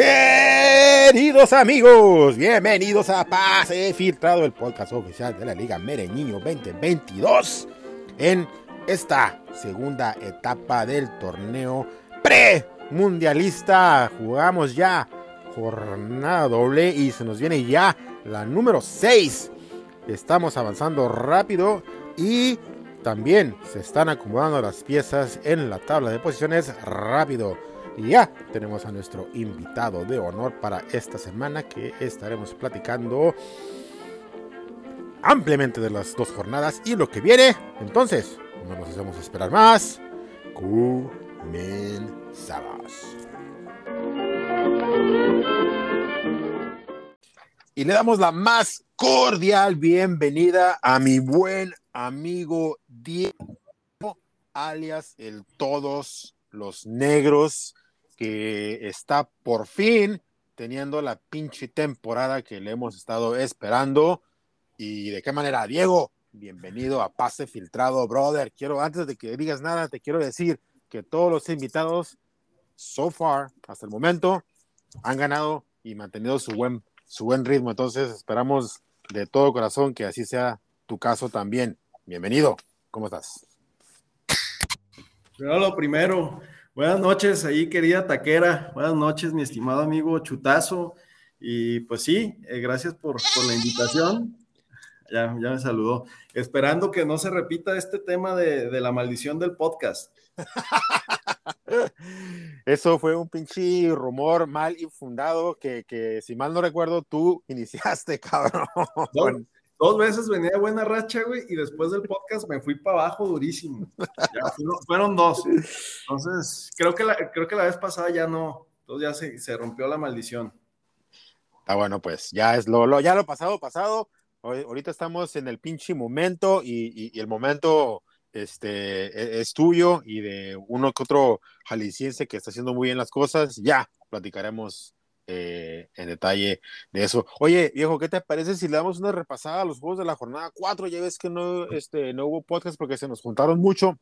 Queridos amigos, bienvenidos a Pase Filtrado, el podcast oficial de la Liga Mereñiño 2022 en esta segunda etapa del torneo pre-mundialista. Jugamos ya jornada doble y se nos viene ya la número 6. Estamos avanzando rápido y también se están acomodando las piezas en la tabla de posiciones rápido. Y ya tenemos a nuestro invitado de honor para esta semana que estaremos platicando ampliamente de las dos jornadas y lo que viene. Entonces, no nos hacemos esperar más. Comenzamos. Y le damos la más cordial bienvenida a mi buen amigo Diego, alias el Todos los Negros, que está por fin teniendo la pinche temporada que le hemos estado esperando. ¿Y de qué manera? Diego, bienvenido a Pase Filtrado, brother. Quiero, antes de que digas nada, te quiero decir que todos los invitados, so far, hasta el momento, han ganado y mantenido su buen, su buen ritmo. Entonces, esperamos de todo corazón que así sea tu caso también. Bienvenido. ¿Cómo estás? Pero lo primero, buenas noches ahí, querida taquera. Buenas noches, mi estimado amigo Chutazo. Y pues sí, eh, gracias por, por, la invitación. Ya, ya me saludó. Esperando que no se repita este tema de, de la maldición del podcast. Eso fue un pinche rumor mal infundado que, que, si mal no recuerdo, tú iniciaste, cabrón. Dos, dos veces venía de buena racha, güey, y después del podcast me fui para abajo durísimo. Ya fueron, fueron, dos. Entonces, creo que, la, creo que la vez pasada ya no, entonces ya se, rompió la maldición. Está bueno, pues ya es lo, lo, ya lo pasado, pasado. Ahorita estamos en el pinche momento y, el momento este, es tuyo y de uno que otro jalisciense que está haciendo muy bien las cosas, ya platicaremos eh, en detalle de eso. Oye, viejo, ¿qué te parece si le damos una repasada a los juegos de la jornada 4? Ya ves que no, este, no hubo podcast porque se nos juntaron mucho.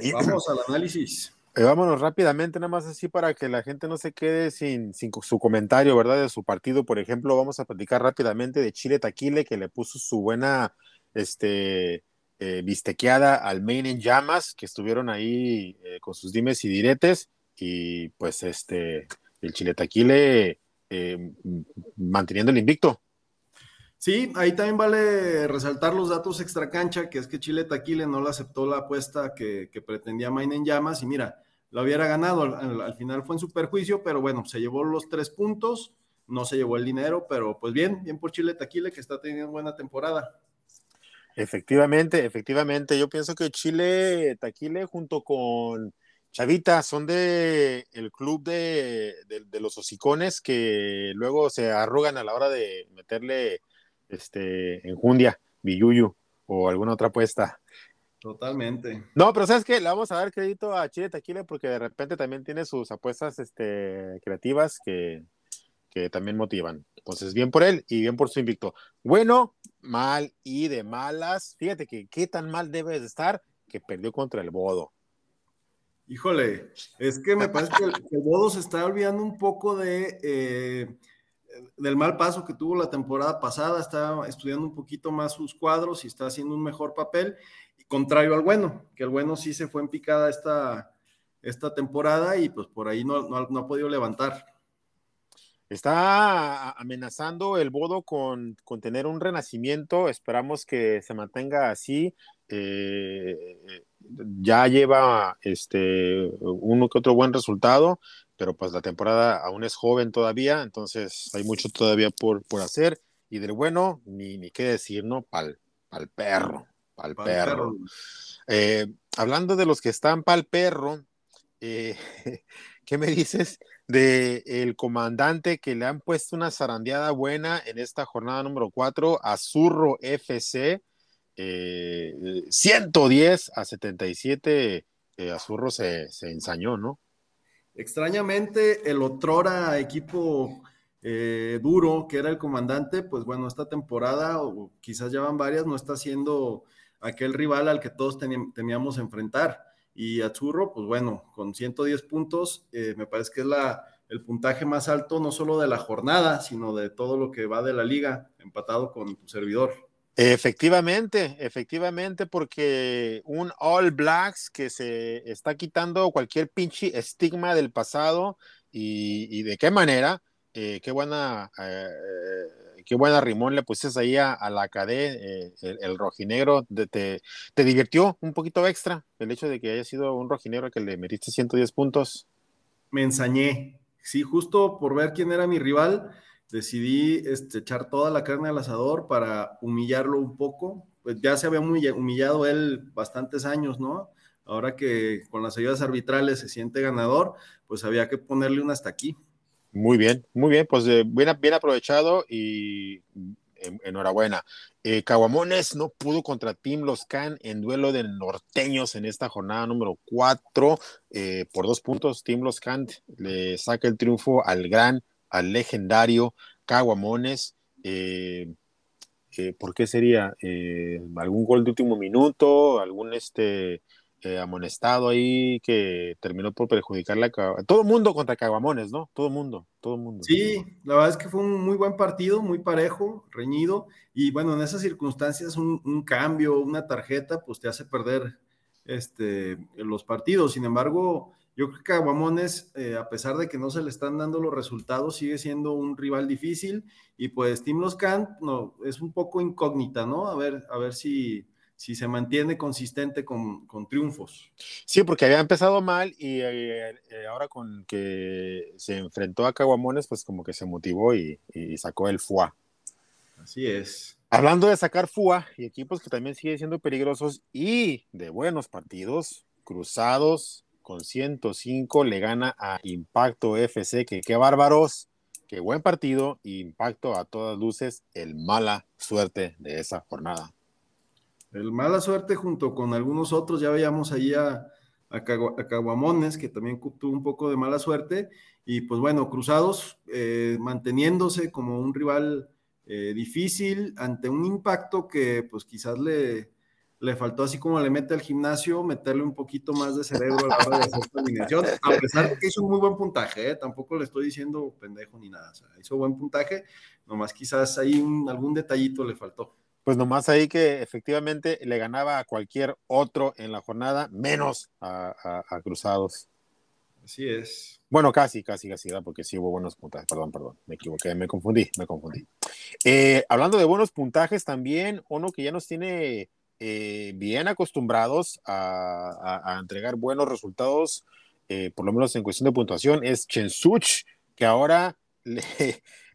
Y, Vamos al análisis. Eh, vámonos rápidamente, nada más así para que la gente no se quede sin, sin su comentario, ¿verdad? De su partido, por ejemplo, vamos a platicar rápidamente de Chile Taquile, que le puso su buena, este, eh, bistequeada al main en llamas, que estuvieron ahí eh, con sus dimes y diretes, y pues este, el Chiletaquile eh, manteniendo el invicto. Sí, ahí también vale resaltar los datos extra cancha, que es que Chile Taquile no le aceptó la apuesta que, que pretendía Main en llamas, y mira, lo hubiera ganado, al, al, final fue en su perjuicio, pero bueno, se llevó los tres puntos, no se llevó el dinero, pero pues bien, bien por Chile Taquile, que está teniendo buena temporada. Efectivamente, efectivamente. Yo pienso que Chile, Taquile, junto con Chavita, son de el club de, de, de, los hocicones que luego se arrugan a la hora de meterle este enjundia, billuyu o alguna otra apuesta. Totalmente. No, pero sabes que le vamos a dar crédito a Chile Taquile porque de repente también tiene sus apuestas este, creativas que, que también motivan. Entonces, bien por él y bien por su invicto. Bueno, mal y de malas. Fíjate que qué tan mal debe de estar que perdió contra el Bodo. Híjole, es que me parece que el, Bodo se está olvidando un poco de eh, del mal paso que tuvo la temporada pasada, está estudiando un poquito más sus cuadros y está haciendo un mejor papel, contrario al bueno, que el bueno sí se fue en picada esta, esta temporada y pues por ahí no, no, no ha podido levantar. Está amenazando el Bodo con, con, tener un renacimiento. Esperamos que se mantenga así. Eh, ya lleva este uno que otro buen resultado, pero pues la temporada aún es joven todavía, entonces hay mucho todavía por, por hacer. Y del bueno, ni, ni qué decir, ¿no? Pal, pal perro, pal, pal perro. perro. Eh, hablando de los que están pal perro, eh, ¿qué me dices? De el comandante que le han puesto una zarandeada buena en esta jornada número 4 a Zurro FC, eh, 110 a 77, eh, a Zurro se, se, ensañó, ¿no? Extrañamente, el otrora equipo eh, duro que era el comandante, pues bueno, esta temporada, o quizás ya van varias, no está siendo aquel rival al que todos temíamos enfrentar. Y Azurro, pues bueno, con 110 puntos, eh, me parece que es la el puntaje más alto, no solo de la jornada, sino de todo lo que va de la liga, empatado con tu servidor. Efectivamente, efectivamente, porque un All Blacks que se está quitando cualquier pinche estigma del pasado y, de qué manera, eh, qué buena, eh, qué buena rimón le pusiste ahí a, la cadena, eh, el, rojinegro, te, te, divirtió un poquito extra el hecho de que haya sido un rojinegro que le metiste 110 puntos. Me ensañé, sí, justo por ver quién era mi rival, decidí este, echar toda la carne al asador para humillarlo un poco. Pues ya se había humillado él bastantes años, ¿no? Ahora que con las ayudas arbitrales se siente ganador, pues había que ponerle un hasta aquí. Muy bien, muy bien, pues eh, bien, bien aprovechado y enhorabuena. Eh, Caguamones no pudo contra Team Los Can en duelo de norteños en esta jornada número 4 eh, por dos puntos. Team Los Can le saca el triunfo al gran, al legendario Caguamones. Eh, ¿Por qué sería? ¿Algún gol de último minuto? ¿Algún este eh, amonestado ahí que terminó por perjudicarle a todo mundo contra Caguamones, ¿no? Todo mundo, todo mundo. Sí, la verdad es que fue un muy buen partido, muy parejo, reñido, y bueno, en esas circunstancias un, cambio, una tarjeta, pues te hace perder este, los partidos. Sin embargo, yo creo que Caguamones, eh, a pesar de que no se le están dando los resultados, sigue siendo un rival difícil, y pues Tim Los no, es un poco incógnita, ¿no? A ver, a ver si si se mantiene consistente con, triunfos. Sí, porque había empezado mal y eh, eh, ahora con que se enfrentó a Caguamones, pues como que se motivó y, sacó el FUA. Así es. Hablando de sacar FUA y equipos que también siguen siendo peligrosos y de buenos partidos, Cruzados con 105 le gana a Impacto FC, que qué bárbaros, qué buen partido, Impacto a todas luces, el mala suerte de esa jornada. El mala suerte junto con algunos otros, ya veíamos allí a, a, Caguamones, que también tuvo un poco de mala suerte, y pues bueno, Cruzados eh, manteniéndose como un rival eh, difícil ante un impacto que pues quizás le, le faltó así como le mete al gimnasio, meterle un poquito más de cerebro a la hora de hacer esta alineación, a pesar de que hizo un muy buen puntaje, ¿eh? tampoco le estoy diciendo pendejo ni nada, o sea, hizo buen puntaje, nomás quizás ahí algún detallito le faltó pues nomás ahí que efectivamente le ganaba a cualquier otro en la jornada, menos a, Cruzados. Así es. Bueno, casi, casi, casi, porque sí hubo buenos puntajes. Perdón, perdón, me equivoqué, me confundí, me confundí. Eh, hablando de buenos puntajes, también uno que ya nos tiene eh, bien acostumbrados a, entregar buenos resultados, eh, por lo menos en cuestión de puntuación, es Chensuch, que ahora le,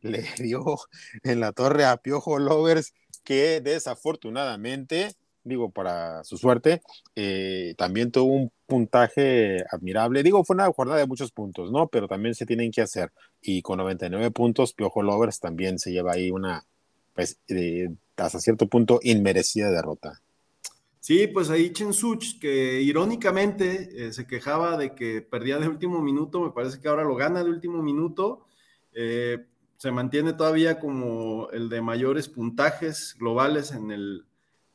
le dio en la torre a Piojo Lovers que desafortunadamente, digo, para su suerte, eh, también tuvo un puntaje admirable. Digo, fue una jornada de muchos puntos, ¿no? Pero también se tienen que hacer. Y con 99 puntos, Piojo Lovers también se lleva ahí una, pues, hasta cierto punto, inmerecida derrota. Sí, pues ahí Chensuch, que irónicamente eh, se quejaba de que perdía de último minuto, me parece que ahora lo gana de último minuto. Eh, se mantiene todavía como el de mayores puntajes globales en el,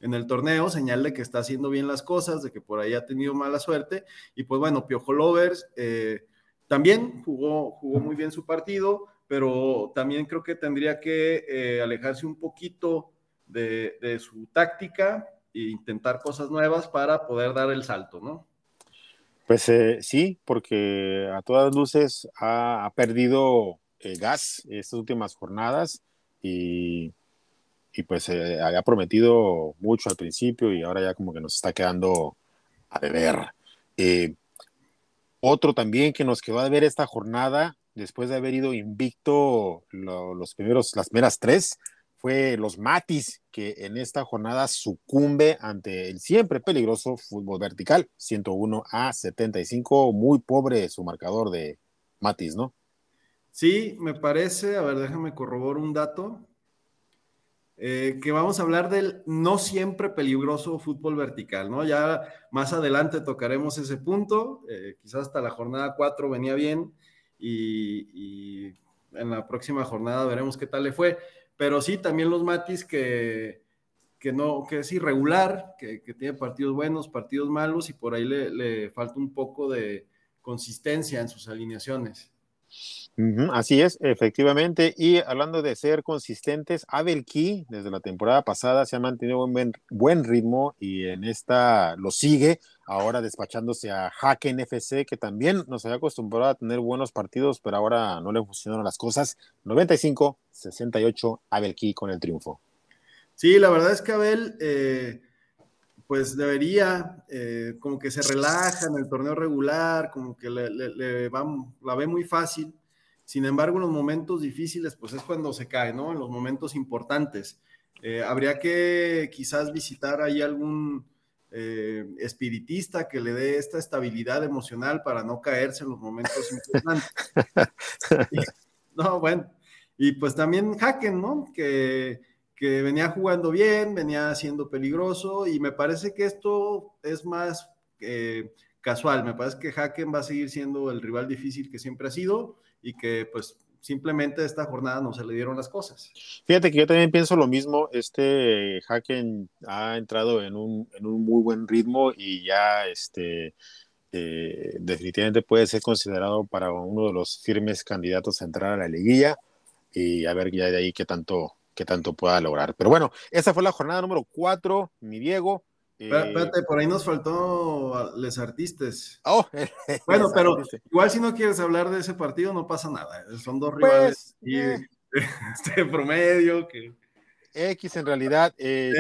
en el torneo, señal de que está haciendo bien las cosas, de que por ahí ha tenido mala suerte. Y pues bueno, Piojo Lovers eh, también jugó, jugó muy bien su partido, pero también creo que tendría que eh, alejarse un poquito de, su táctica e intentar cosas nuevas para poder dar el salto, ¿no? Pues eh, sí, porque a todas luces ha perdido eh, gas estas últimas jornadas y, y pues eh, había prometido mucho al principio y ahora ya como que nos está quedando a deber. Eh, otro también que nos quedó a ver esta jornada, después de haber ido invicto los primeros, las primeras tres, fue los Matis, que en esta jornada sucumbe ante el siempre peligroso fútbol vertical, 101 a 75, muy pobre su marcador de Matis, ¿no? Sí, me parece, a ver, déjame corroborar un dato, eh, que vamos a hablar del no siempre peligroso fútbol vertical, ¿no? Ya más adelante tocaremos ese punto, eh, quizás hasta la jornada 4 venía bien y, en la próxima jornada veremos qué tal le fue, pero sí, también los Matis que, que no, que es irregular, que, tiene partidos buenos, partidos malos y por ahí le falta un poco de consistencia en sus alineaciones. Así es, efectivamente. Y hablando de ser consistentes, Abel Key desde la temporada pasada se ha mantenido un buen, ritmo y en esta lo sigue, ahora despachándose a Haken FC, que también nos había acostumbrado a tener buenos partidos, pero ahora no le funcionaron las cosas. 95-68, Abel Key con el triunfo. Sí, la verdad es que Abel, eh, pues debería, eh, como que se relaja en el torneo regular, como que le, va, la ve muy fácil sin embargo, en los momentos difíciles, pues es cuando se cae, ¿no? En los momentos importantes. Eh, habría que quizás visitar ahí algún eh, espiritista que le dé esta estabilidad emocional para no caerse en los momentos importantes. no, bueno. Y pues también Haken, ¿no? Que, que venía jugando bien, venía siendo peligroso y me parece que esto es más eh, casual. Me parece que Haken va a seguir siendo el rival difícil que siempre ha sido y que pues simplemente esta jornada no se le dieron las cosas. Fíjate que yo también pienso lo mismo, este Haken ha entrado en un, en un muy buen ritmo y ya este, eh, definitivamente puede ser considerado para uno de los firmes candidatos a entrar a la liguilla y a ver ya de ahí qué tanto, qué tanto pueda lograr. Pero bueno, esa fue la jornada número 4, mi Diego. Espérate, por ahí nos faltó les artistas. Oh, bueno, pero igual si no quieres hablar de ese partido, no pasa nada. Son dos rivales pues, eh. este promedio que. X en realidad, eh,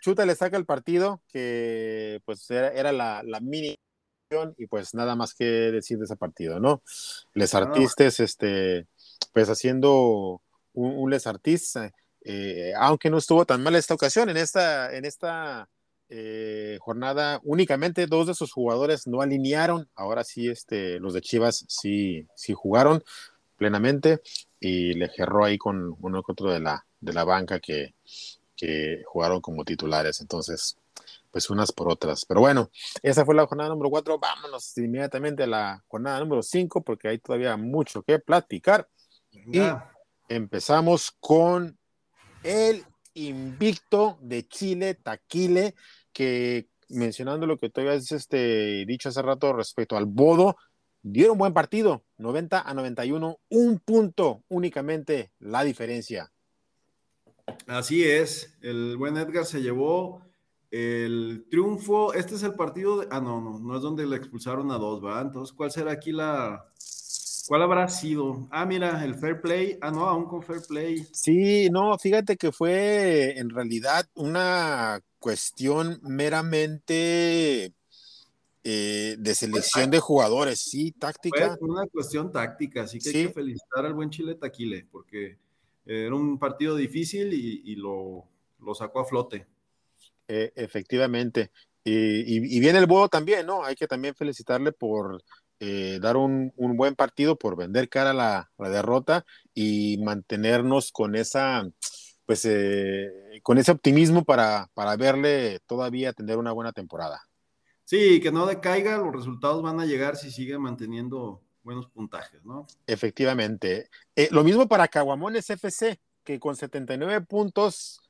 Chuta, le, saca el partido, que pues era, la, mini y pues nada más que decir de ese partido, ¿no? Les artistas, este, pues haciendo un, les artista, eh, aunque no estuvo tan mal esta ocasión, en esta, en esta eh, jornada únicamente dos de sus jugadores no alinearon. Ahora sí, este, los de Chivas sí, sí jugaron plenamente y le gerró ahí con uno que otro de la, de la banca que, que jugaron como titulares. Entonces, pues unas por otras. Pero bueno, esa fue la jornada número cuatro. Vámonos inmediatamente a la jornada número cinco porque hay todavía mucho que platicar. Y empezamos con el invicto de Chile, Taquile, que mencionando lo que tú habías este, dicho hace rato respecto al Bodo, dieron buen partido, 90 a 91, un punto únicamente la diferencia. Así es, el buen Edgar se llevó el triunfo, este es el partido, de, ah, no, no, no es donde le expulsaron a dos, ¿va? Entonces, ¿cuál será aquí la, ¿Cuál habrá sido? Ah, mira, el fair play. Ah, no, aún con fair play. Sí, no, fíjate que fue en realidad una cuestión meramente eh, de selección de jugadores, sí, táctica. Fue una cuestión táctica, así que hay que felicitar al buen Chile Taquile, porque era un partido difícil y, lo, sacó a flote. Eh, efectivamente. Y, y, viene el Bodo también, ¿no? Hay que también felicitarle por eh, dar un, buen partido por vender cara a la, derrota y mantenernos con esa pues eh, con ese optimismo para, para verle todavía tener una buena temporada. Sí, que no decaiga, los resultados van a llegar si sigue manteniendo buenos puntajes, ¿no? Efectivamente. Eh, lo mismo para Caguamones FC, que con 79 puntos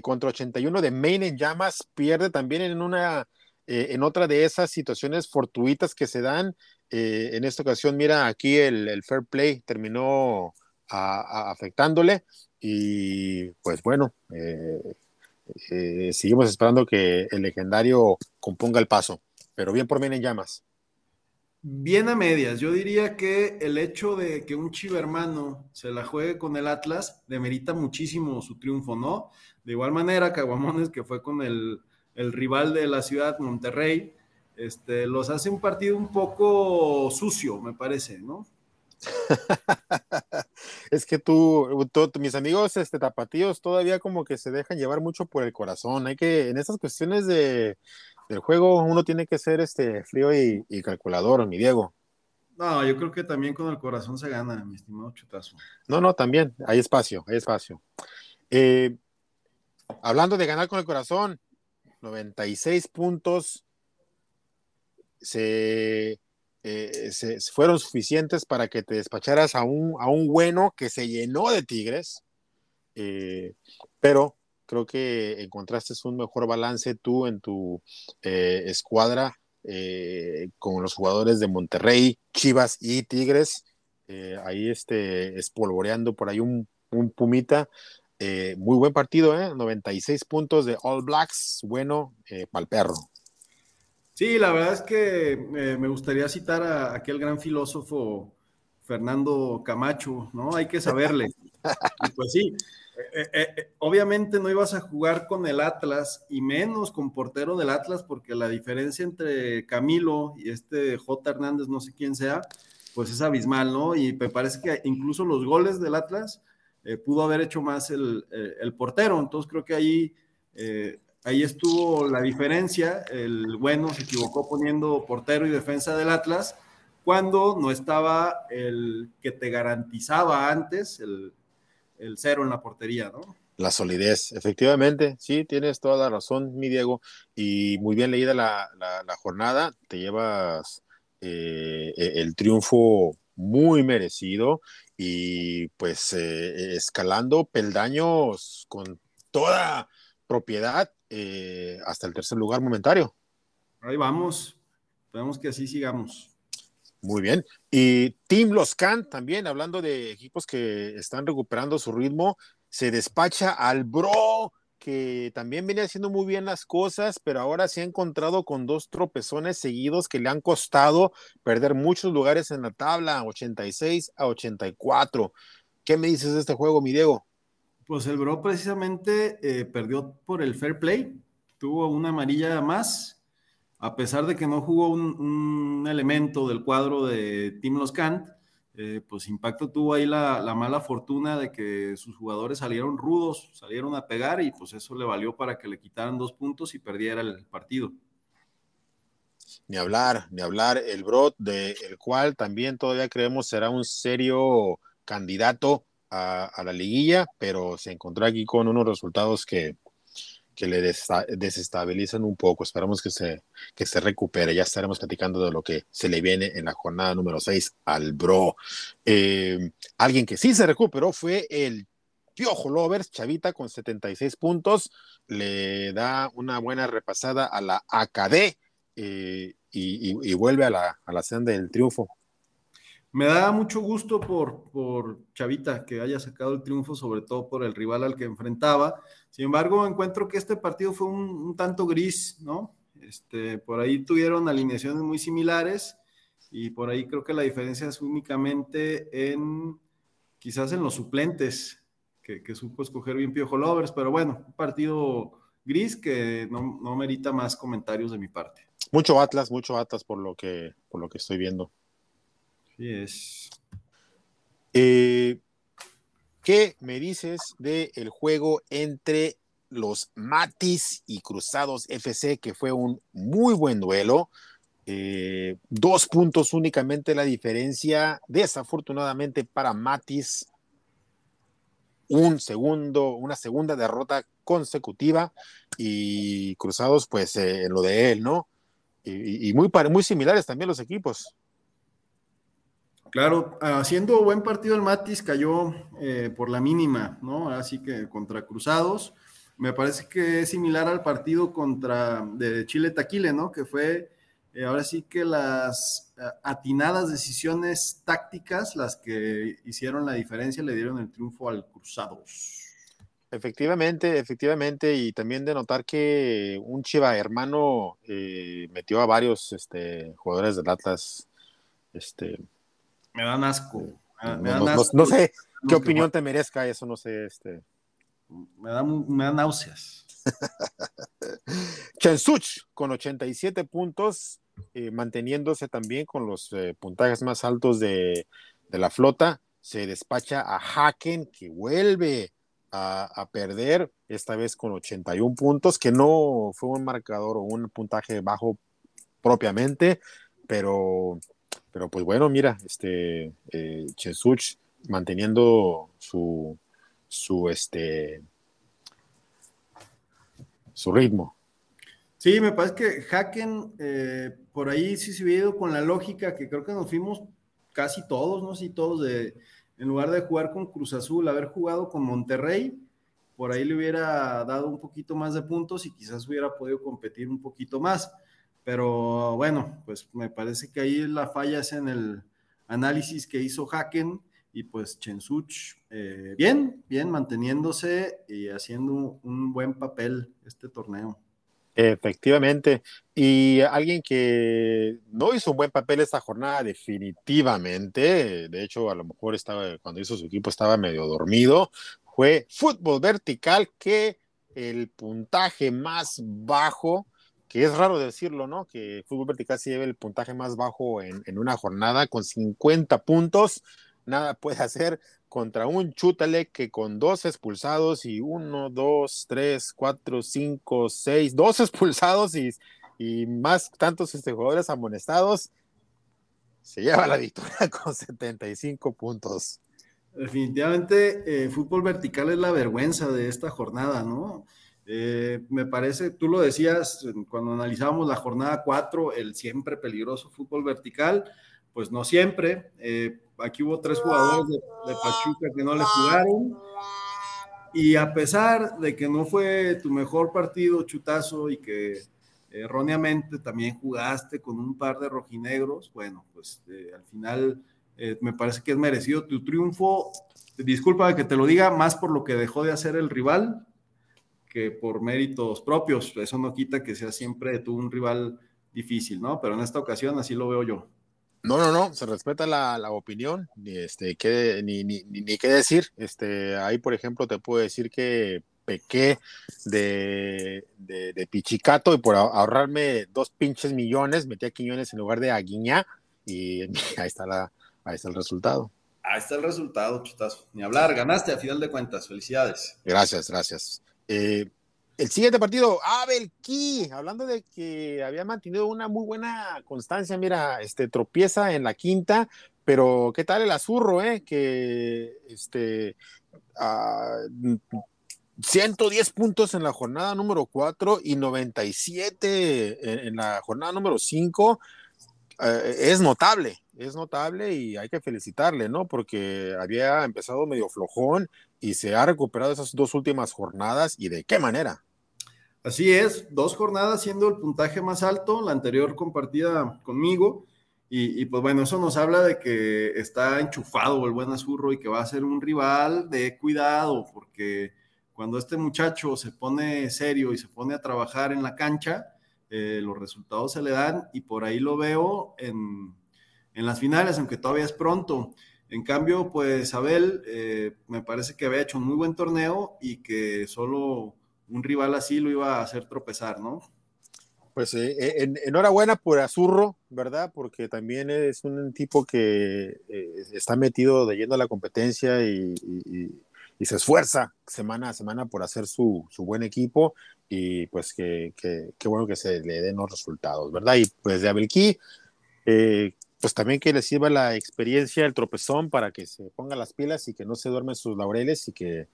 contra 81 de Main en llamas, pierde también en una en otra de esas situaciones fortuitas que se dan eh, en esta ocasión, mira, aquí el, fair play terminó afectándole y pues bueno, eh, eh, seguimos esperando que el legendario componga el paso, pero bien por bien en llamas. Bien a medias, yo diría que el hecho de que un chivo hermano se la juegue con el Atlas demerita muchísimo su triunfo, ¿no? De igual manera, Caguamones, que fue con el, el rival de la ciudad, Monterrey, este, los hace un partido un poco sucio, me parece, ¿no? es que tú, mis amigos este, tapatíos todavía como que se dejan llevar mucho por el corazón. Hay que, en estas cuestiones de, del juego, uno tiene que ser este, frío y, calculador, mi Diego. No, yo creo que también con el corazón se gana, mi estimado Chutazo. No, no, también, hay espacio, hay espacio. Eh, hablando de ganar con el corazón, 96 puntos eh, se, fueron suficientes para que te despacharas a un, a un bueno que se llenó de Tigres, eh, pero creo que encontraste un mejor balance tú en tu eh, escuadra con los jugadores de Monterrey, Chivas y Tigres. ahí este, espolvoreando por ahí un, un Pumita. Eh, muy buen partido, ¿eh? 96 puntos de All Blacks, bueno, eh, para el perro. Sí, la verdad es que me gustaría citar a aquel gran filósofo Fernando Camacho, ¿no? Hay que saberle. pues sí, obviamente no ibas a jugar con el Atlas y menos con portero del Atlas porque la diferencia entre Camilo y este J. Hernández, no sé quién sea, pues es abismal, ¿no? Y me parece que incluso los goles del Atlas eh, pudo haber hecho más el, eh, el, portero. Entonces creo que ahí, eh, ahí estuvo la diferencia. El bueno se equivocó poniendo portero y defensa del Atlas cuando no estaba el que te garantizaba antes el, el cero en la portería, ¿no? La solidez, efectivamente, sí, tienes toda la razón, mi Diego, y muy bien leída la, la, jornada, te llevas e, el triunfo muy merecido y pues eh, escalando peldaños con toda propiedad eh, hasta el tercer lugar momentario. Ahí vamos, esperemos que así sigamos. Muy bien. Y Team Los Can también, hablando de equipos que están recuperando su ritmo, se despacha al Bro que también viene haciendo muy bien las cosas, pero ahora se ha encontrado con dos tropezones seguidos que le han costado perder muchos lugares en la tabla, 86 a 84. ¿Qué me dices de este juego, mi Diego? Pues el Bro precisamente eh, perdió por el fair play, tuvo una amarilla más, a pesar de que no jugó un, elemento del cuadro de Team Los Cant, eh, pues Impacto tuvo ahí la, mala fortuna de que sus jugadores salieron rudos, salieron a pegar y pues eso le valió para que le quitaran dos puntos y perdiera el partido. Ni hablar, ni hablar, el Brot, de el cual también todavía creemos será un serio candidato a, a la liguilla, pero se encontró aquí con unos resultados que, que le desestabilizan un poco. Esperamos que se, que se recupere. Ya estaremos platicando de lo que se le viene en la jornada número 6 al Bro. Eh, alguien que sí se recuperó fue el Piojo Lovers, Chavita, con 76 puntos. Le da una buena repasada a la AKD eh, y, vuelve a la, a la senda del triunfo. Me da mucho gusto por, por Chavita que haya sacado el triunfo, sobre todo por el rival al que enfrentaba. Sin embargo, encuentro que este partido fue un, tanto gris, ¿no? Este, por ahí tuvieron alineaciones muy similares y por ahí creo que la diferencia es únicamente en quizás en los suplentes, que, supo escoger bien Piojo Lovers, pero bueno, un partido gris que no, no merita más comentarios de mi parte. Mucho Atlas, mucho Atlas por lo que, por lo que estoy viendo. Eh, ¿Qué me dices del juego entre los Matis y Cruzados FC, que fue un muy buen duelo? Eh, dos puntos únicamente la diferencia, desafortunadamente para Matis, un segundo, una segunda derrota consecutiva y Cruzados, pues eh, en lo de él, ¿no? Y, y muy, muy similares también los equipos. Claro, haciendo buen partido el Matis cayó eh, por la mínima, ¿no? Así que contra Cruzados. Me parece que es similar al partido contra de Chile Taquile, ¿no? Que fue eh, ahora sí que las eh, atinadas decisiones tácticas las que hicieron la diferencia, le dieron el triunfo al Cruzados. Efectivamente, efectivamente, y también de notar que un Chiva hermano metió a varios este, jugadores del Atlas este, me dan asco. no, sé qué opinión te merezca eso, no sé. Este. Me, dan, me dan náuseas. Chensuch con 87 puntos, eh, manteniéndose también con los eh, puntajes más altos de, la flota. Se despacha a Haken, que vuelve a, a, perder, esta vez con 81 puntos, que no fue un marcador o un puntaje bajo propiamente, pero pero pues bueno, mira, este eh, Chesuch manteniendo su, su, este, su ritmo. Sí, me parece que Haken eh, por ahí sí se hubiera ido con la lógica que creo que nos fuimos casi todos, no sé todos, de, en lugar de jugar con Cruz Azul, haber jugado con Monterrey, por ahí le hubiera dado un poquito más de puntos y quizás hubiera podido competir un poquito más. Pero bueno, pues me parece que ahí la falla es en el análisis que hizo Haken y pues Chensuch, eh, bien, bien, manteniéndose y haciendo un buen papel este torneo. Efectivamente. Y alguien que no hizo un buen papel esta jornada, definitivamente, de hecho, a lo mejor estaba, cuando hizo su equipo estaba medio dormido, fue Fútbol Vertical, que el puntaje más bajo, que es raro decirlo, ¿no? Que Fútbol Vertical se lleve el puntaje más bajo en, en una jornada con 50 puntos, nada puede hacer contra un Chútale que con dos expulsados y uno, dos, tres, cuatro, cinco, seis, dos expulsados y, y más tantos este, jugadores amonestados, se lleva la victoria con 75 puntos. Definitivamente, eh, fútbol vertical es la vergüenza de esta jornada, ¿no? Eh, me parece, tú lo decías cuando analizábamos la jornada 4, el siempre peligroso fútbol vertical, pues no siempre. Eh, aquí hubo tres jugadores de, Pachuca que no le jugaron. Y a pesar de que no fue tu mejor partido, chutazo, y que erróneamente también jugaste con un par de rojinegros, bueno, pues eh, al final me parece que es merecido tu triunfo. Disculpa que te lo diga, más por lo que dejó de hacer el rival que por méritos propios. Eso no quita que sea siempre tú un rival difícil, ¿no? Pero en esta ocasión así lo veo yo. No, no, no, se respeta la, la opinión, ni, este, qué, ni, ni, ni, qué decir. Este, ahí, por ejemplo, te puedo decir que pequé de, de, de, pichicato y por ahorrarme dos pinches millones, metí a Quiñones en lugar de Aguiñá y ahí está, la, ahí está el resultado. Ahí está el resultado, chutazo. Ni hablar, ganaste a final de cuentas, felicidades. Gracias, gracias. Eh, el siguiente partido, Abel Key, hablando de que había mantenido una muy buena constancia, mira, este tropieza en la quinta, pero ¿qué tal el azurro, eh? Que este 110 ah, puntos en la jornada número 4 y 97 en, en la jornada número 5 eh, es notable, es notable y hay que felicitarle, ¿no? Porque había empezado medio flojón y se ha recuperado esas dos últimas jornadas y de qué manera. Así es, dos jornadas siendo el puntaje más alto, la anterior compartida conmigo. Y, pues bueno, eso nos habla de que está enchufado el buen Azurro y que va a ser un rival de cuidado, porque cuando este muchacho se pone serio y se pone a trabajar en la cancha, eh, los resultados se le dan y por ahí lo veo en, en las finales, aunque todavía es pronto. En cambio, pues Abel eh, me parece que había hecho un muy buen torneo y que solo un rival así lo iba a hacer tropezar, ¿no? Pues eh, eh, enhorabuena por Azurro, ¿verdad? Porque también es un tipo que eh, está metido de yendo a la competencia y, se esfuerza semana a semana por hacer su, buen equipo y pues que, bueno que se le den los resultados, ¿verdad? Y pues de Abelquí, pues también que le sirva la experiencia, el tropezón para que se ponga las pilas y que no se duermen sus laureles y que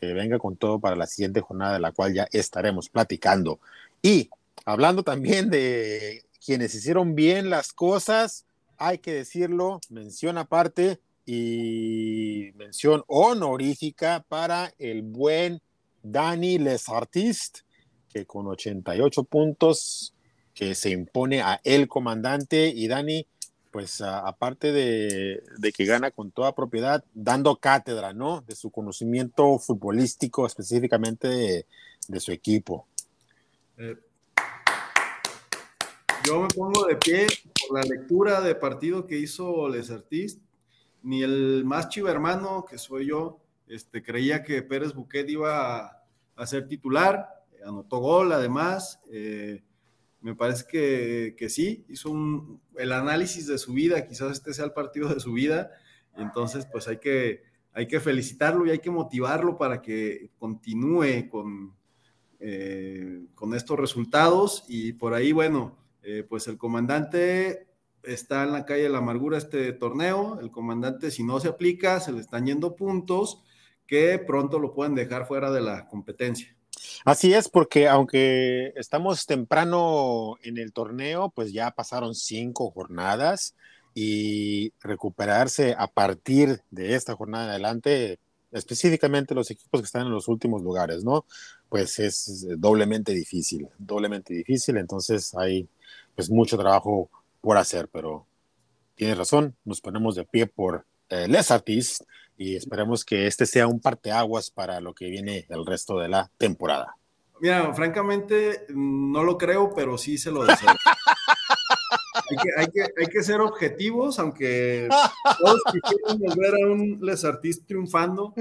que venga con todo para la siguiente jornada de la cual ya estaremos platicando. Y hablando también de quienes hicieron bien las cosas, hay que decirlo, mención aparte y mención honorífica para el buen Dani Les Artist, que con 88 puntos que se impone a el comandante y Dani pues aparte de, que gana con toda propiedad, dando cátedra, ¿no? De su conocimiento futbolístico, específicamente de, su equipo. Eh, yo me pongo de pie por la lectura de partido que hizo Les Artist. Ni el más chivo hermano, que soy yo, este, creía que Pérez Buquet iba a, ser titular. Anotó gol, además. Eh, me parece que, que sí, hizo un, el análisis de su vida, quizás este sea el partido de su vida, entonces pues hay que, hay que felicitarlo y hay que motivarlo para que continúe con, eh, con estos resultados y por ahí, bueno, eh, pues el comandante está en la calle de la amargura este torneo, el comandante si no se aplica, se le están yendo puntos que pronto lo pueden dejar fuera de la competencia. Así es, porque aunque estamos temprano en el torneo, pues ya pasaron cinco jornadas y recuperarse a partir de esta jornada en adelante, específicamente los equipos que están en los últimos lugares, ¿no? Pues es doblemente difícil, doblemente difícil, entonces hay pues mucho trabajo por hacer, pero tienes razón, nos ponemos de pie por eh, Les Artistes y esperemos que este sea un parteaguas para lo que viene el resto de la temporada. Mira, francamente, no lo creo, pero sí se lo deseo. hay, que, hay, que, ser objetivos, aunque todos quisiéramos ver a un Les Artistes triunfando.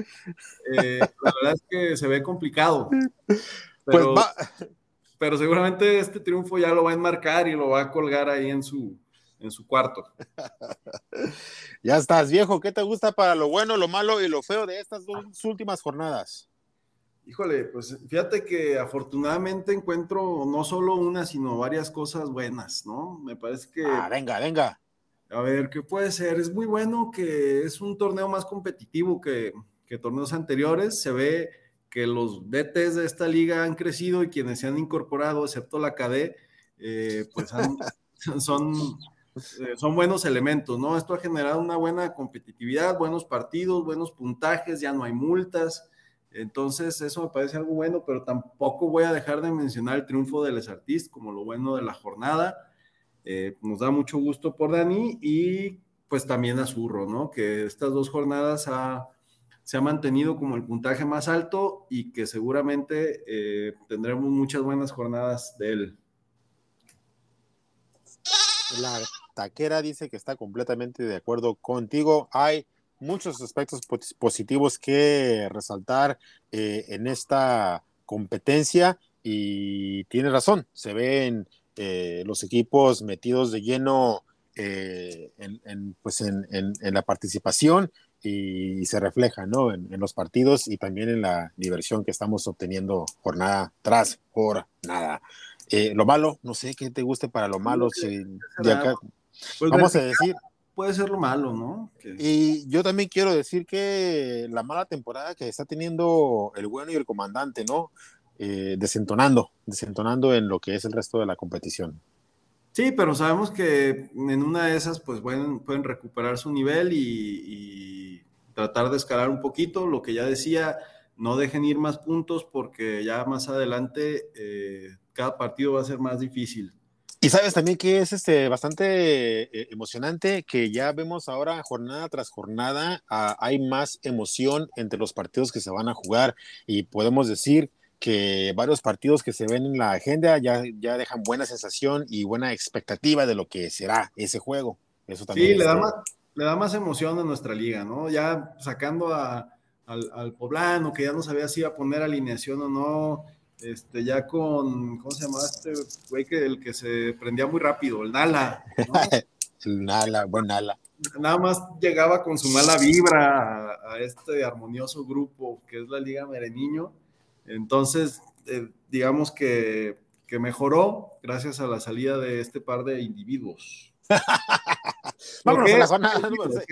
Eh, la verdad es que se ve complicado. Pues pero, pero seguramente este triunfo ya lo va a enmarcar y lo va a colgar ahí en su, en su cuarto. ya estás, viejo. ¿Qué te gusta para lo bueno, lo malo y lo feo de estas dos últimas jornadas? Híjole, pues fíjate que afortunadamente encuentro no solo una, sino varias cosas buenas, ¿no? Me parece que... Ah, venga, venga. A ver, ¿qué puede ser? Es muy bueno que es un torneo más competitivo que, torneos anteriores. Se ve que los DTs de esta liga han crecido y quienes se han incorporado, excepto la KD, eh, pues son, eh, son buenos elementos, ¿no? Esto ha generado una buena competitividad, buenos partidos, buenos puntajes, ya no hay multas. Entonces, eso me parece algo bueno, pero tampoco voy a dejar de mencionar el triunfo de Les Artistes como lo bueno de la jornada. Eh, nos da mucho gusto por Dani y pues también a Zurro, ¿no? Que estas dos jornadas se ha mantenido como el puntaje más alto y que seguramente eh, tendremos muchas buenas jornadas de él. La taquera dice que está completamente de acuerdo contigo. Hay muchos aspectos positivos que resaltar eh, en esta competencia y tiene razón, se ven eh, los equipos metidos de lleno eh, en, pues en, la participación y, se refleja ¿no? en, los partidos y también en la diversión que estamos obteniendo jornada tras jornada. lo malo, no sé qué te guste para lo malo. Si pues vamos a decir, puede ser lo malo, ¿no? Y yo también quiero decir que la mala temporada que está teniendo el bueno y el comandante, ¿no? Eh, desentonando, desentonando en lo que es el resto de la competición. Sí, pero sabemos que en una de esas, pues pueden, pueden recuperar su nivel y, tratar de escalar un poquito. Lo que ya decía, no dejen ir más puntos porque ya más adelante eh, cada partido va a ser más difícil. Y sabes también que es este, bastante eh, emocionante que ya vemos ahora jornada tras jornada, ah, hay más emoción entre los partidos que se van a jugar y podemos decir que varios partidos que se ven en la agenda ya, ya dejan buena sensación y buena expectativa de lo que será ese juego. Eso también sí, le da, más, le da más emoción a nuestra liga, ¿no? Ya sacando a, al, al poblano que ya no sabía si iba a poner alineación o no este, ya con, ¿cómo se llama este güey que el que se prendía muy rápido? El Nala. el Nala, buen Nala. Nada más llegaba con su mala vibra a, este armonioso grupo que es la Liga Mereniño. Entonces, eh, digamos que, que, mejoró gracias a la salida de este par de individuos. Vámonos a la jornada número 6.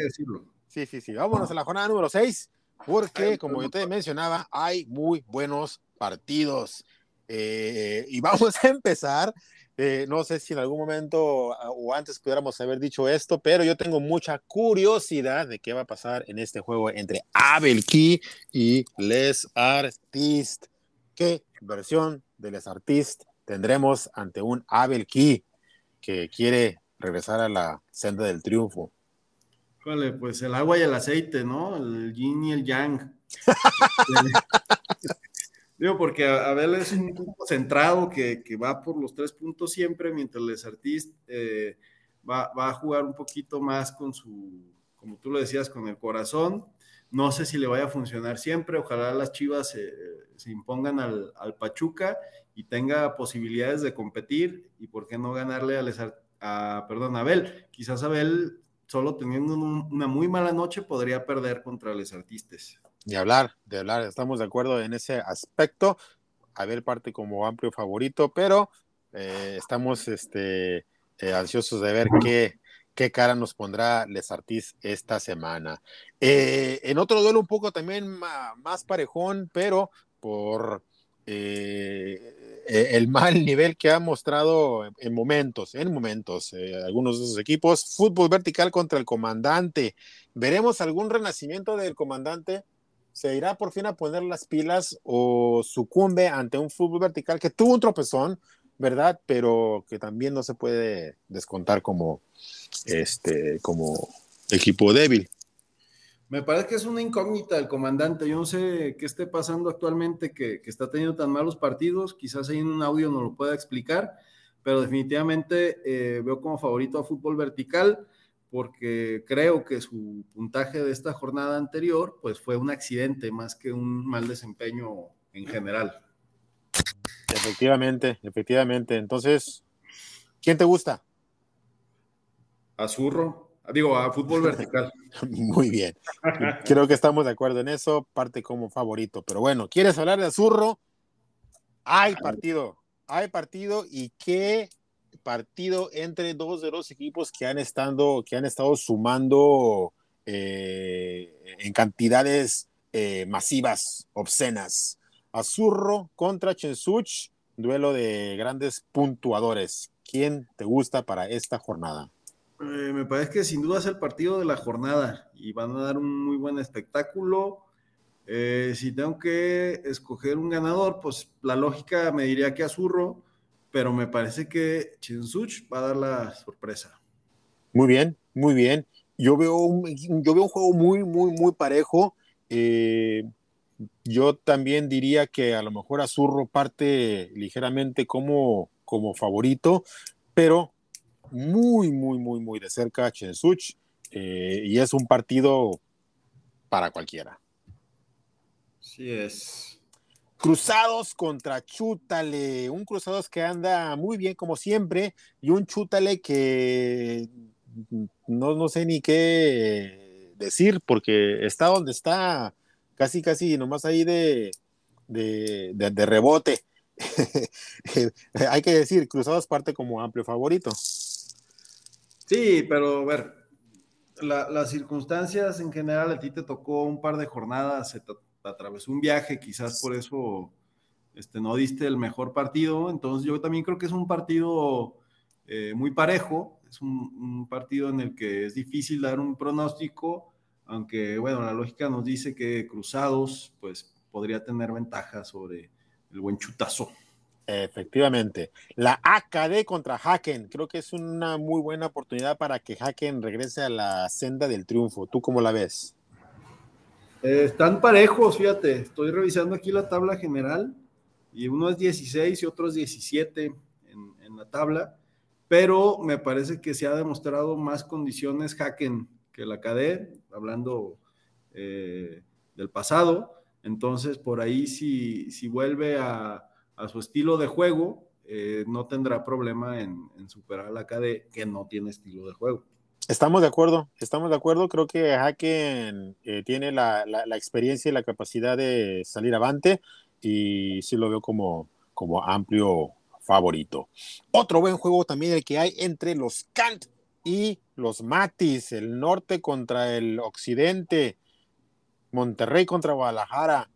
Sí, sí, sí. Vámonos a la jornada número 6, porque, como yo te mencionaba, hay muy buenos partidos. Eh, y vamos a empezar. Eh, no sé si en algún momento o antes pudiéramos haber dicho esto, pero yo tengo mucha curiosidad de qué va a pasar en este juego entre Abel Key y Les Artistes. ¿Qué versión de Les Artistes tendremos ante un Abel Key que quiere regresar a la senda del triunfo? Vale, pues el agua y el aceite, ¿no? El yin y el yang. Digo, porque Abel es un punto centrado que, va por los tres puntos siempre, mientras Les Artist eh, va, a jugar un poquito más con su, como tú lo decías, con el corazón. No sé si le vaya a funcionar siempre. Ojalá las Chivas se impongan al, Pachuca y tenga posibilidades de competir y por qué no ganarle a, Les, a, perdón, a Abel. Quizás Abel, solo teniendo una muy mala noche, podría perder contra Les Artistes. De hablar, de hablar, estamos de acuerdo en ese aspecto. A ver, parte como amplio favorito, pero eh, estamos este, eh, ansiosos de ver qué, qué cara nos pondrá Les Artis esta semana. Eh, en otro duelo un poco también más parejón, pero por el mal nivel que ha mostrado en momentos, en momentos, algunos de esos equipos. Fútbol vertical contra el comandante. ¿Veremos algún renacimiento del comandante? Se irá por fin a poner las pilas o sucumbe ante un fútbol vertical que tuvo un tropezón, ¿verdad? Pero que también no se puede descontar como, este, como equipo débil. Me parece que es una incógnita el comandante. Yo no sé qué esté pasando actualmente que, está teniendo tan malos partidos. Quizás ahí en un audio no lo pueda explicar, pero definitivamente eh, veo como favorito a fútbol vertical porque creo que su puntaje de esta jornada anterior pues fue un accidente más que un mal desempeño en general. Efectivamente, efectivamente. Entonces, ¿quién te gusta? Azurro. Digo, a fútbol vertical. Muy bien. Creo que estamos de acuerdo en eso. Parte como favorito. Pero bueno, ¿quieres hablar de Azurro? Hay partido. Hay partido y qué partido entre dos de los equipos que han estado, que han estado sumando eh, en cantidades eh, masivas, obscenas. Azurro contra Chensuch, duelo de grandes puntuadores. ¿Quién te gusta para esta jornada? Eh, me parece que sin duda es el partido de la jornada y van a dar un muy buen espectáculo. Si tengo que escoger un ganador, pues la lógica me diría que Azurro, pero me parece que Chensuch va a dar la sorpresa. Muy bien, muy bien. Yo veo un, yo veo un juego muy, muy, muy parejo. Eh, yo también diría que a lo mejor Azurro parte ligeramente como, como favorito, pero muy, muy, muy, muy de cerca a Chensuch eh, y es un partido para cualquiera. Sí es. Cruzados contra Chútale, un Cruzados que anda muy bien como siempre y un Chútale que no, no sé ni qué decir porque está donde está, casi, casi nomás ahí de, de, de rebote. Hay que decir, Cruzados parte como amplio favorito. Sí, pero a ver, las circunstancias en general, a ti te tocó un par de jornadas, se atravesó un viaje, quizás por eso este, no diste el mejor partido. Entonces yo también creo que es un partido eh, muy parejo, es un, partido en el que es difícil dar un pronóstico, aunque bueno, la lógica nos dice que Cruzados pues podría tener ventaja sobre el buen chutazo. Efectivamente. La AKD contra Haken, creo que es una muy buena oportunidad para que Haken regrese a la senda del triunfo. ¿Tú cómo la ves? Eh, están parejos, fíjate. Estoy revisando aquí la tabla general y uno es 16 y otro es 17 en, la tabla, pero me parece que se ha demostrado más condiciones Haken que la AKD, hablando eh, del pasado. Entonces, por ahí si, si vuelve a su estilo de juego, eh, no tendrá problema en, superar a la KD que no tiene estilo de juego. Estamos de acuerdo, estamos de acuerdo. Creo que Haken eh, tiene la, experiencia y la capacidad de salir avante y sí lo veo como, amplio favorito. Otro buen juego también el que hay entre los Kant y los Matis, el norte contra el occidente, Monterrey contra Guadalajara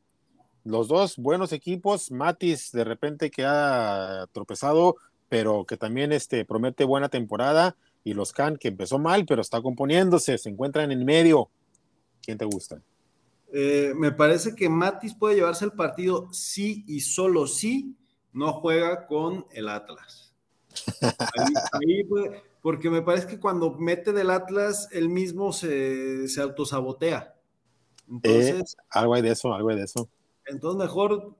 los dos buenos equipos, Matis de repente que ha tropezado, pero que también este, promete buena temporada, y los Can que empezó mal, pero está componiéndose, se encuentran en medio. ¿Quién te gusta? Eh, me parece que Matis puede llevarse el partido sí y solo sí no juega con el Atlas. Ahí, porque me parece que cuando mete del Atlas, él mismo se, se autosabotea. Eh, Entonces, algo hay de eso, algo hay de eso. Entonces, mejor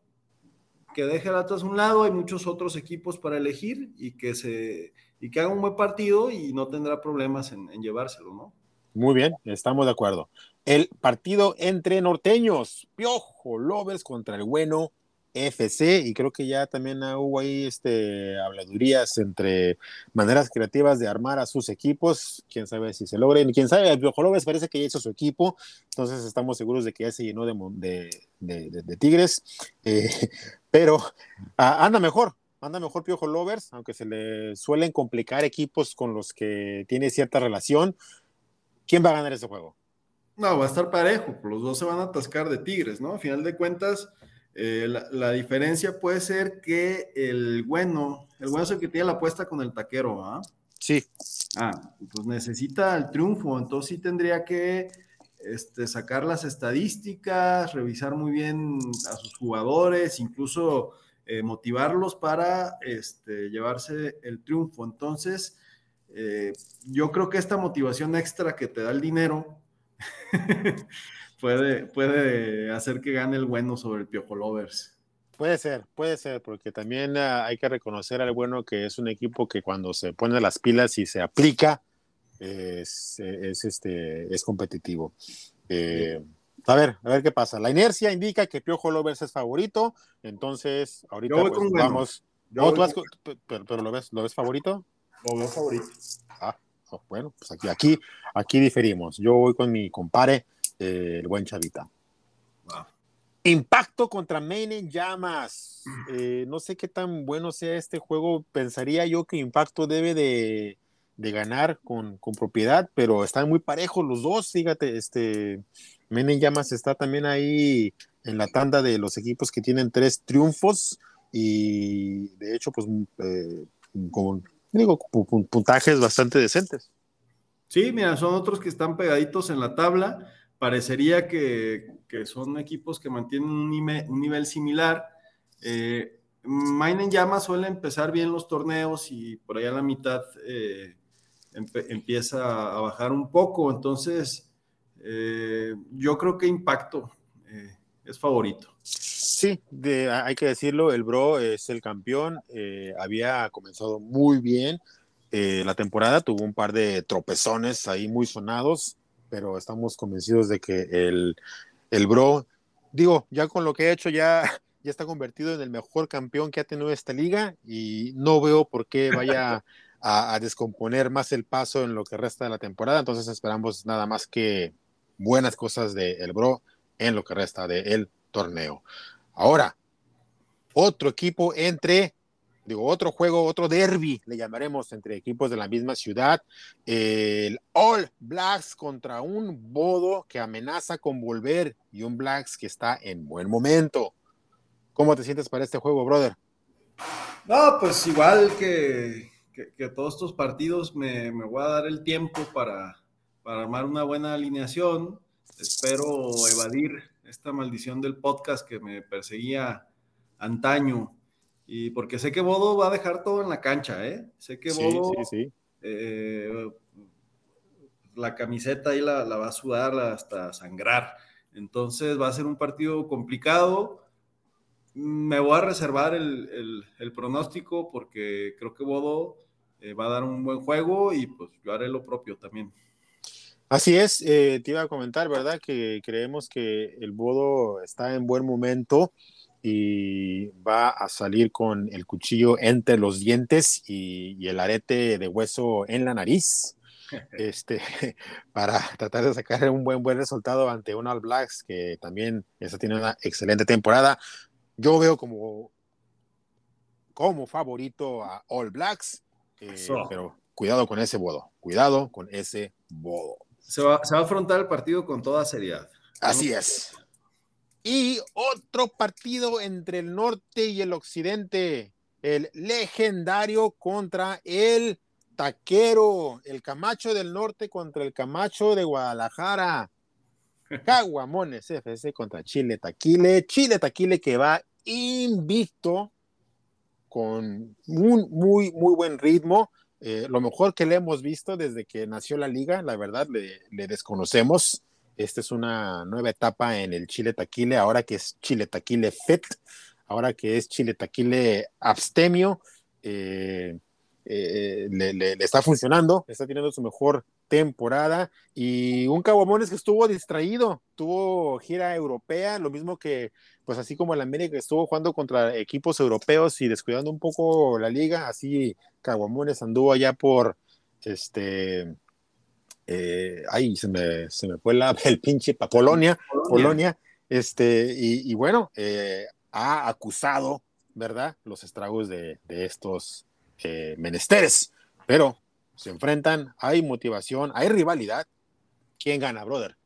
que deje el Atlas a un lado, hay muchos otros equipos para elegir y que se y que haga un buen partido y no tendrá problemas en, llevárselo, ¿no? Muy bien, estamos de acuerdo. El partido entre norteños, Piojo Lovers contra el bueno FC, y creo que ya también hubo ahí este, habladurías entre maneras creativas de armar a sus equipos, quién sabe si se logren, quién sabe, Piojo Lovers parece que ya hizo su equipo, entonces estamos seguros de que ya se llenó de, de, Tigres, eh, pero ah, anda mejor, anda mejor Piojo Lovers, aunque se le suelen complicar equipos con los que tiene cierta relación. ¿Quién va a ganar ese juego? No, va a estar parejo, los dos se van a atascar de Tigres, ¿no? A final de cuentas, eh, la, diferencia puede ser que el bueno, el bueno es el que tiene la apuesta con el taquero, ¿ah? Sí. Ah, pues necesita el triunfo, entonces sí tendría que este, sacar las estadísticas, revisar muy bien a sus jugadores, incluso eh, motivarlos para este, llevarse el triunfo. Entonces, eh, yo creo que esta motivación extra que te da el dinero puede, puede hacer que gane el bueno sobre el Piojo Lovers. Puede ser, puede ser, porque también ah, hay que reconocer al bueno que es un equipo que cuando se pone las pilas y se aplica, es, este, es competitivo. Eh, a ver, a ver qué pasa. La inercia indica que Piojo Lovers es favorito, entonces ahorita pues, vamos. pero, lo ves, ¿lo ves favorito? Lo veo favorito. Ah, oh, bueno, pues aquí, aquí, aquí diferimos. Yo voy con mi compare, eh, el buen Chavita. Impacto contra Maine en llamas. Eh, no sé qué tan bueno sea este juego. Pensaría yo que Impacto debe de, de ganar con, con, propiedad, pero están muy parejos los dos. Fíjate, este Maine en llamas está también ahí en la tanda de los equipos que tienen tres triunfos y de hecho, pues eh, con puntajes bastante decentes. Sí, mira, son otros que están pegaditos en la tabla. Parecería que, son equipos que mantienen un, nivel, similar. Eh, Mine en suele empezar bien los torneos y por allá a la mitad eh, empieza a bajar un poco. Entonces, eh, yo creo que Impacto eh, es favorito. Sí, hay que decirlo, el Bro es el campeón, eh, había comenzado muy bien eh, la temporada, tuvo un par de tropezones ahí muy sonados, pero estamos convencidos de que el, el Bro, digo, ya con lo que ha hecho ya, ya está convertido en el mejor campeón que ha tenido esta liga y no veo por qué vaya a, a descomponer más el paso en lo que resta de la temporada, entonces esperamos nada más que buenas cosas de Bro en lo que resta del torneo. Ahora, otro equipo entre, digo, otro juego, otro derby, le llamaremos entre equipos de la misma ciudad, el All Blacks contra un Bodo que amenaza con volver y un Blacks que está en buen momento. ¿Cómo te sientes para este juego, brother? No, pues igual que, que, todos estos partidos me, me, voy a dar el tiempo para, para armar una buena alineación. Espero evadir esta maldición del podcast que me perseguía antaño. Y porque sé que Bodo va a dejar todo en la cancha, ¿eh? Sé que Bodo. Eh, la camiseta ahí la, va a sudar hasta sangrar. Entonces va a ser un partido complicado. Me voy a reservar el, pronóstico porque creo que Bodo eh, va a dar un buen juego y pues yo haré lo propio también. Así es, eh, te iba a comentar, ¿verdad? Que creemos que el Bodo está en buen momento y va a salir con el cuchillo entre los dientes y, el arete de hueso en la nariz, este, para tratar de sacar un buen, buen resultado ante un All Blacks que también esa tiene una excelente temporada. Yo veo como, como favorito a All Blacks, eh, pero cuidado con ese bodo, cuidado con ese bodo se va, a afrontar el partido con toda seriedad. Así es. Y otro partido entre el norte y el occidente, el legendario contra el taquero, el Camacho del norte contra el Camacho de Guadalajara. Caguamones FC contra Chile Taquile. Chile Taquile que va invicto con un muy, muy buen ritmo. Eh, lo mejor que le hemos visto desde que nació la liga, la verdad, le, desconocemos. Esta es una nueva etapa en el Chile Taquile, ahora que es Chile Taquile FET, ahora que es Chile Taquile Abstemio. Eh, eh, le, está funcionando, está teniendo su mejor temporada y un Caguamones que estuvo distraído, tuvo gira europea, lo mismo que, pues así como el América estuvo jugando contra equipos europeos y descuidando un poco la liga, así Caguamones anduvo allá por, este, eh, ay, se me, se me fue la, el pinche, pa, Polonia, Polonia, este, y, bueno, eh, ha acusado, ¿verdad?, los estragos de, de estos eh, menesteres, pero se enfrentan, hay motivación, hay rivalidad. ¿Quién gana, brother?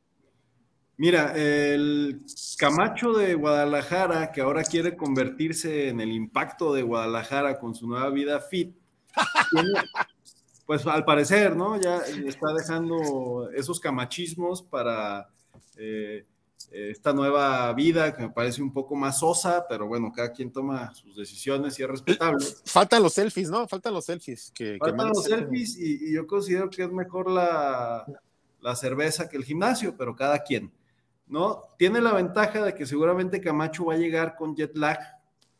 Mira, el Camacho de Guadalajara, que ahora quiere convertirse en el impacto de Guadalajara con su nueva vida fit, pues al parecer, ¿no? Ya está dejando esos camachismos para eh, esta nueva vida que me parece un poco más sosa, pero bueno, cada quien toma sus decisiones y es respetable. Faltan los selfies, ¿no? Faltan los selfies. Que, Faltan los selfies y, yo considero que es mejor la, la, cerveza que el gimnasio, pero cada quien, ¿no? Tiene la ventaja de que seguramente Camacho va a llegar con jet lag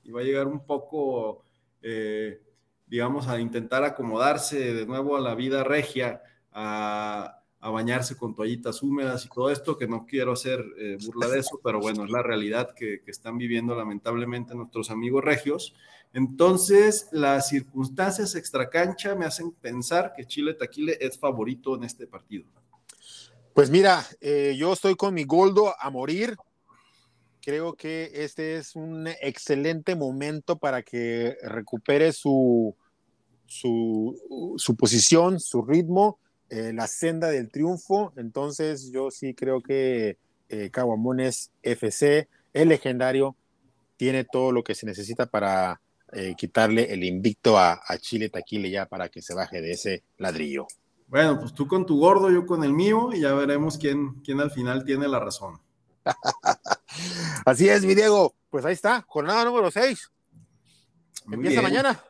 y va a llegar un poco, eh, digamos, a intentar acomodarse de nuevo a la vida regia, a bañarse con toallitas húmedas y todo esto, que no quiero hacer eh, burla de eso, pero bueno, es la realidad que, están viviendo lamentablemente nuestros amigos regios. Entonces, las circunstancias extracancha me hacen pensar que Chile Taquile es favorito en este partido. Pues mira, eh, yo estoy con mi Goldo a morir. Creo que este es un excelente momento para que recupere su, su, su posición, su ritmo eh, la senda del triunfo. Entonces yo sí creo que eh, Caguamones FC, el legendario, tiene todo lo que se necesita para eh, quitarle el invicto a, Chile Taquile ya para que se baje de ese ladrillo. Bueno, pues tú con tu gordo, yo con el mío, y ya veremos quién, quién al final tiene la razón. Así es, mi Diego. Pues ahí está, jornada número 6. Empieza mañana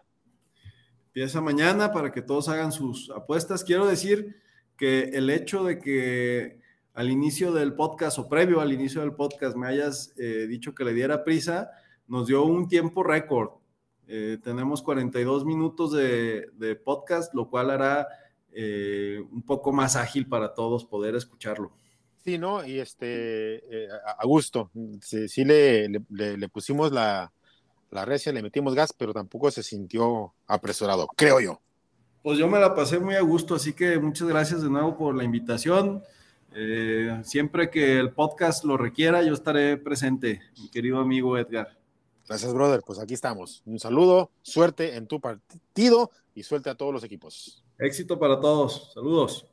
empieza mañana para que todos hagan sus apuestas. Quiero decir que el hecho de que al inicio del podcast o previo al inicio del podcast me hayas eh, dicho que le diera prisa, nos dio un tiempo récord. Eh, tenemos 42 minutos de, podcast, lo cual hará eh, un poco más ágil para todos poder escucharlo. Sí, ¿no? Y este, a gusto. Sí, le, le pusimos la, la recia, le metimos gas, pero tampoco se sintió apresurado, creo yo. Pues yo me la pasé muy a gusto, así que muchas gracias de nuevo por la invitación. Eh, siempre que el podcast lo requiera, yo estaré presente, mi querido amigo Edgar. Gracias, brother. Pues aquí estamos. Un saludo, suerte en tu partido y suerte a todos los equipos. Éxito para todos. Saludos.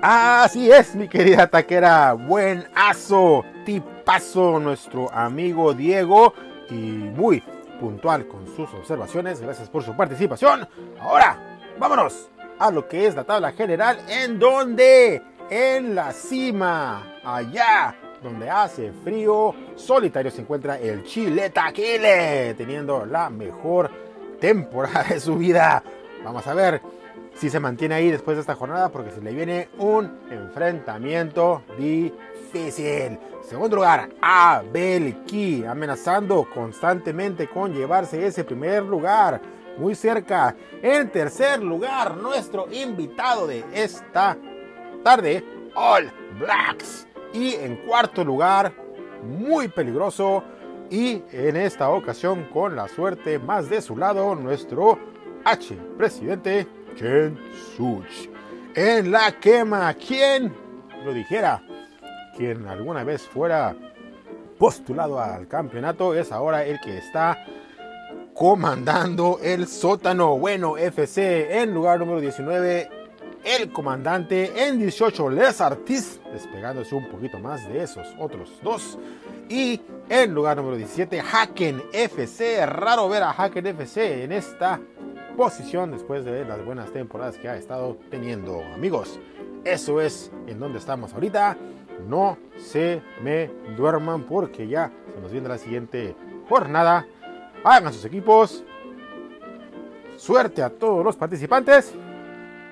Así es, mi querida taquera. Buen aso, tipazo, nuestro amigo Diego. Y muy puntual con sus observaciones. Gracias por su participación. Ahora, vámonos a lo que es la tabla general. ¿En donde En la cima, allá donde hace frío, solitario se encuentra el Chile Taquile, teniendo la mejor temporada de su vida. Vamos a ver si se mantiene ahí después de esta jornada porque se le viene un enfrentamiento difícil. Segundo lugar, Abelki, amenazando constantemente con llevarse ese primer lugar. Muy cerca. En tercer lugar, nuestro invitado de esta tarde, All Blacks. Y en cuarto lugar, muy peligroso. Y en esta ocasión, con la suerte más de su lado, nuestro H, presidente Chen Such. En la quema, ¿quién lo dijera? Quien alguna vez fuera postulado al campeonato es ahora el que está comandando el sótano bueno FC en lugar número 19 el comandante en 18 Les Artis despegándose un poquito más de esos otros dos y en lugar número 17 Haken FC raro ver a Haken FC en esta posición después de las buenas temporadas que ha estado teniendo. Amigos, eso es en donde estamos ahorita. No se me duerman porque ya se nos viene la siguiente jornada. Hagan sus equipos. Suerte a todos los participantes